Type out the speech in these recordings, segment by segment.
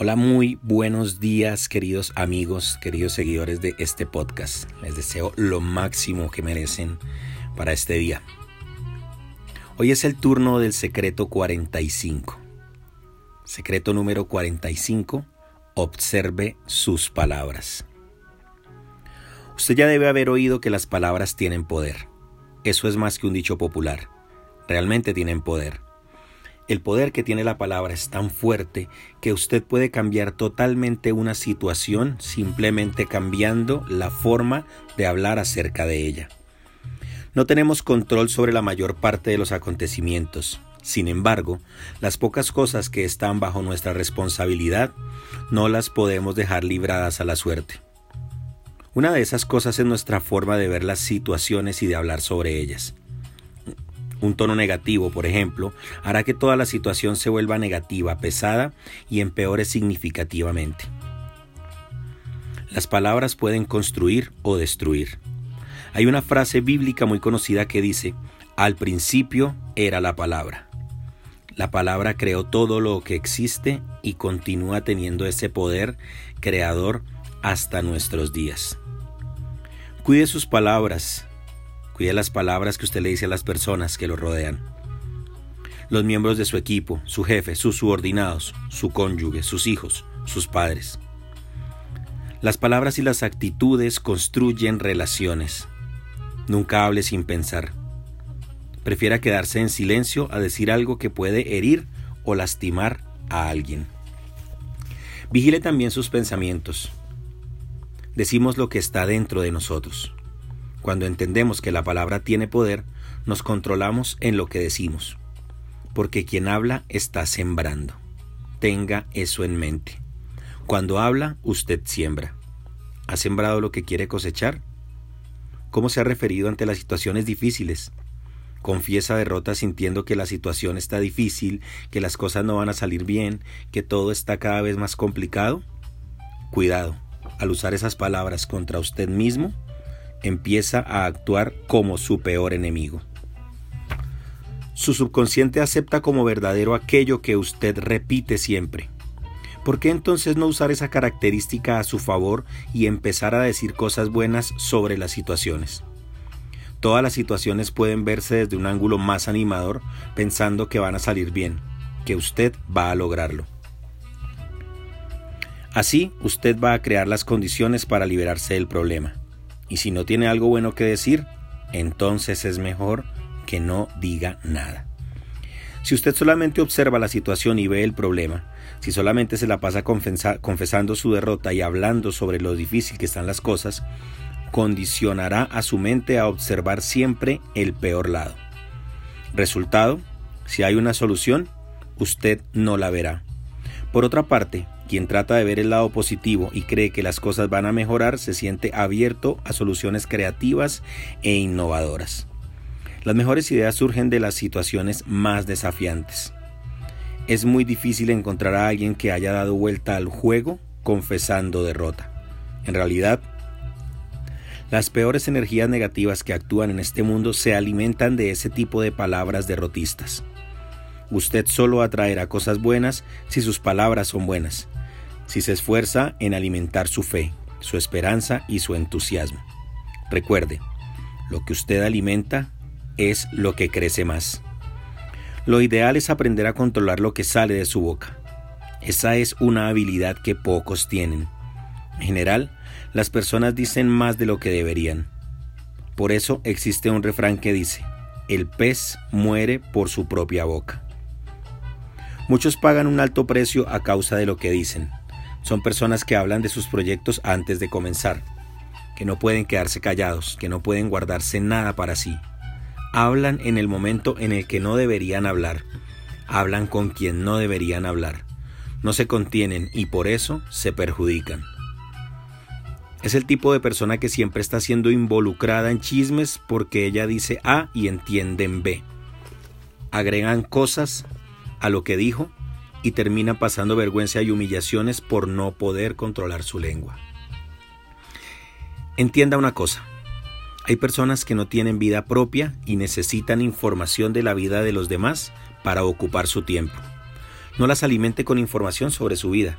Hola, muy buenos días queridos amigos, queridos seguidores de este podcast. Les deseo lo máximo que merecen para este día. Hoy es el turno del secreto 45. Secreto número 45. Observe sus palabras. Usted ya debe haber oído que las palabras tienen poder. Eso es más que un dicho popular. Realmente tienen poder. El poder que tiene la palabra es tan fuerte que usted puede cambiar totalmente una situación simplemente cambiando la forma de hablar acerca de ella. No tenemos control sobre la mayor parte de los acontecimientos. Sin embargo, las pocas cosas que están bajo nuestra responsabilidad no las podemos dejar libradas a la suerte. Una de esas cosas es nuestra forma de ver las situaciones y de hablar sobre ellas. Un tono negativo, por ejemplo, hará que toda la situación se vuelva negativa, pesada y empeore significativamente. Las palabras pueden construir o destruir. Hay una frase bíblica muy conocida que dice, al principio era la palabra. La palabra creó todo lo que existe y continúa teniendo ese poder creador hasta nuestros días. Cuide sus palabras, Cuide las palabras que usted le dice a las personas que lo rodean. Los miembros de su equipo, su jefe, sus subordinados, su cónyuge, sus hijos, sus padres. Las palabras y las actitudes construyen relaciones. Nunca hable sin pensar. Prefiera quedarse en silencio a decir algo que puede herir o lastimar a alguien. Vigile también sus pensamientos. Decimos lo que está dentro de nosotros. Cuando entendemos que la palabra tiene poder, nos controlamos en lo que decimos, porque quien habla está sembrando. Tenga eso en mente. Cuando habla, usted siembra. ¿Ha sembrado lo que quiere cosechar? ¿Cómo se ha referido ante las situaciones difíciles? Confiesa derrota sintiendo que la situación está difícil, que las cosas no van a salir bien, que todo está cada vez más complicado. Cuidado, al usar esas palabras contra usted mismo, empieza a actuar como su peor enemigo. Su subconsciente acepta como verdadero aquello que usted repite siempre. ¿Por qué entonces no usar esa característica a su favor y empezar a decir cosas buenas sobre las situaciones? Todas las situaciones pueden verse desde un ángulo más animador pensando que van a salir bien, que usted va a lograrlo. Así, usted va a crear las condiciones para liberarse del problema. Y si no tiene algo bueno que decir, entonces es mejor que no diga nada. Si usted solamente observa la situación y ve el problema, si solamente se la pasa confesando su derrota y hablando sobre lo difícil que están las cosas, condicionará a su mente a observar siempre el peor lado. Resultado, si hay una solución, usted no la verá. Por otra parte, quien trata de ver el lado positivo y cree que las cosas van a mejorar se siente abierto a soluciones creativas e innovadoras. Las mejores ideas surgen de las situaciones más desafiantes. Es muy difícil encontrar a alguien que haya dado vuelta al juego confesando derrota. En realidad, las peores energías negativas que actúan en este mundo se alimentan de ese tipo de palabras derrotistas. Usted solo atraerá cosas buenas si sus palabras son buenas, si se esfuerza en alimentar su fe, su esperanza y su entusiasmo. Recuerde, lo que usted alimenta es lo que crece más. Lo ideal es aprender a controlar lo que sale de su boca. Esa es una habilidad que pocos tienen. En general, las personas dicen más de lo que deberían. Por eso existe un refrán que dice, el pez muere por su propia boca. Muchos pagan un alto precio a causa de lo que dicen. Son personas que hablan de sus proyectos antes de comenzar, que no pueden quedarse callados, que no pueden guardarse nada para sí. Hablan en el momento en el que no deberían hablar. Hablan con quien no deberían hablar. No se contienen y por eso se perjudican. Es el tipo de persona que siempre está siendo involucrada en chismes porque ella dice A y entienden B. Agregan cosas a lo que dijo y termina pasando vergüenza y humillaciones por no poder controlar su lengua. Entienda una cosa, hay personas que no tienen vida propia y necesitan información de la vida de los demás para ocupar su tiempo. No las alimente con información sobre su vida.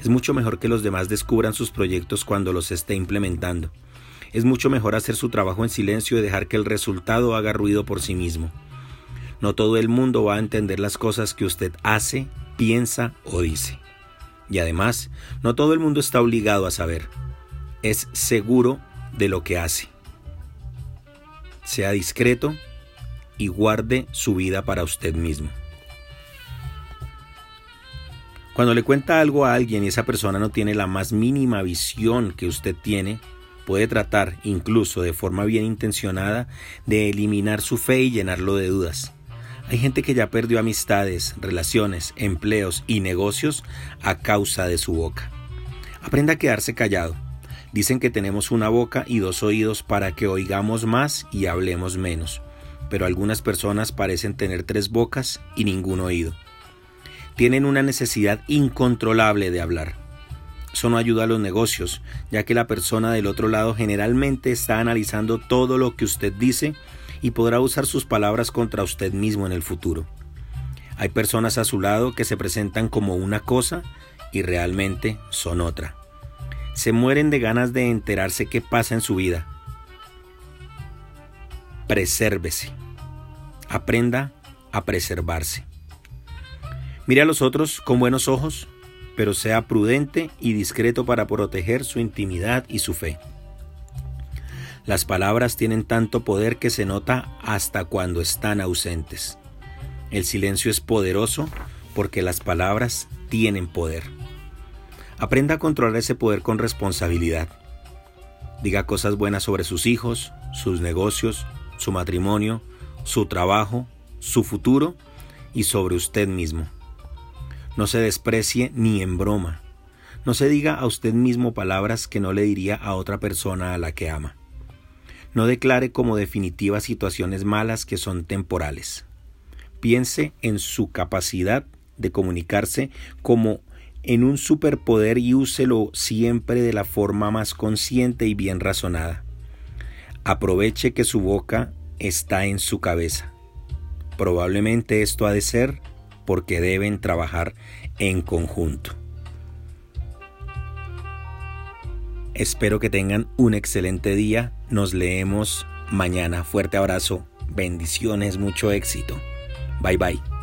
Es mucho mejor que los demás descubran sus proyectos cuando los esté implementando. Es mucho mejor hacer su trabajo en silencio y dejar que el resultado haga ruido por sí mismo. No todo el mundo va a entender las cosas que usted hace, piensa o dice. Y además, no todo el mundo está obligado a saber. Es seguro de lo que hace. Sea discreto y guarde su vida para usted mismo. Cuando le cuenta algo a alguien y esa persona no tiene la más mínima visión que usted tiene, puede tratar, incluso de forma bien intencionada, de eliminar su fe y llenarlo de dudas. Hay gente que ya perdió amistades, relaciones, empleos y negocios a causa de su boca. Aprenda a quedarse callado. Dicen que tenemos una boca y dos oídos para que oigamos más y hablemos menos, pero algunas personas parecen tener tres bocas y ningún oído. Tienen una necesidad incontrolable de hablar. Eso no ayuda a los negocios, ya que la persona del otro lado generalmente está analizando todo lo que usted dice y podrá usar sus palabras contra usted mismo en el futuro. Hay personas a su lado que se presentan como una cosa y realmente son otra. Se mueren de ganas de enterarse qué pasa en su vida. Presérvese. Aprenda a preservarse. Mire a los otros con buenos ojos, pero sea prudente y discreto para proteger su intimidad y su fe. Las palabras tienen tanto poder que se nota hasta cuando están ausentes. El silencio es poderoso porque las palabras tienen poder. Aprenda a controlar ese poder con responsabilidad. Diga cosas buenas sobre sus hijos, sus negocios, su matrimonio, su trabajo, su futuro y sobre usted mismo. No se desprecie ni en broma. No se diga a usted mismo palabras que no le diría a otra persona a la que ama. No declare como definitivas situaciones malas que son temporales. Piense en su capacidad de comunicarse como en un superpoder y úselo siempre de la forma más consciente y bien razonada. Aproveche que su boca está en su cabeza. Probablemente esto ha de ser porque deben trabajar en conjunto. Espero que tengan un excelente día. Nos leemos mañana. Fuerte abrazo. Bendiciones, mucho éxito. Bye bye.